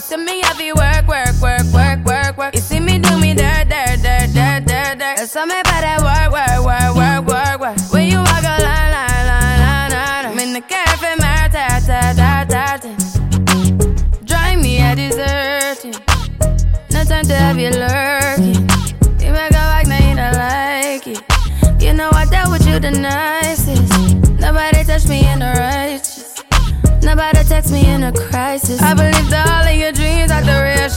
You see me heavy work, work, work, work, work, work. You see me do me dirt, dirt, dirt, dirt, dirt, dirt. There's something about that work, work, work, work, work, work. When you walk a line, line, line, line, line. I'm in the cafe, my ta ta ta ta ta. Drive me, I desert you. No time to have you lurking. You make a walk, now you don't like it. You know I dealt with you the nicest. Nobody touched me in the righteous. Nobody text me in a crisis. I believe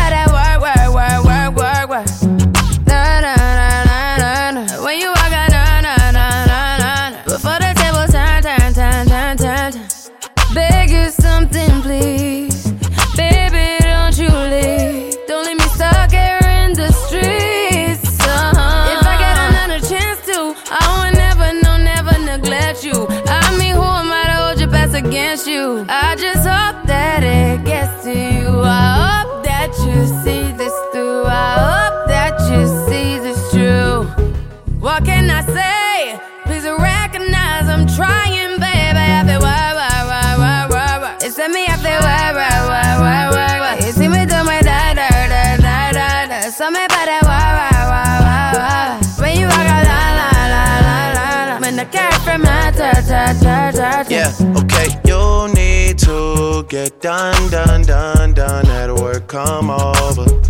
That work, work, work, work, work, work. When you walk. Before the table. Beg you something, please. Baby, don't you leave. Don't leave me stuck here in the streets. Uh-huh. If I get another chance to, I never, no, never neglect you. I hold your against you? I just hope What can I say? Please recognize I'm trying, baby. I feel. It's me, I feel why, why, why. You see me do my da, da, da, da, da, da. So that. When you walk out, la, la, la, la, la, la. When the. Yeah, okay. You need to get done, done, done, done. At work, come over.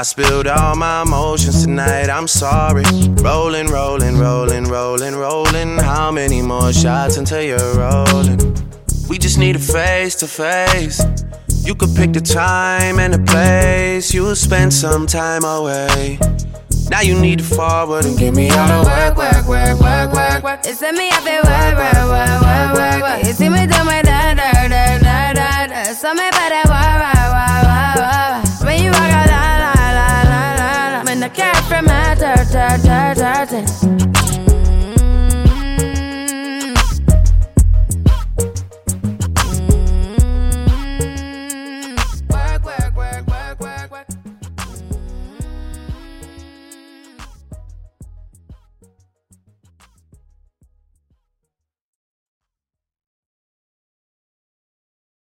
I spilled all my emotions tonight, I'm sorry. Rolling, rolling, rolling, rolling, rolling. How many more shots until you're rolling? We just need a face to face. You could pick the time and the place. You'll spend some time away. Now you need to forward and get me out of work, work, work, work, work, work. It's me, work, work, work, work, walk out, la, la,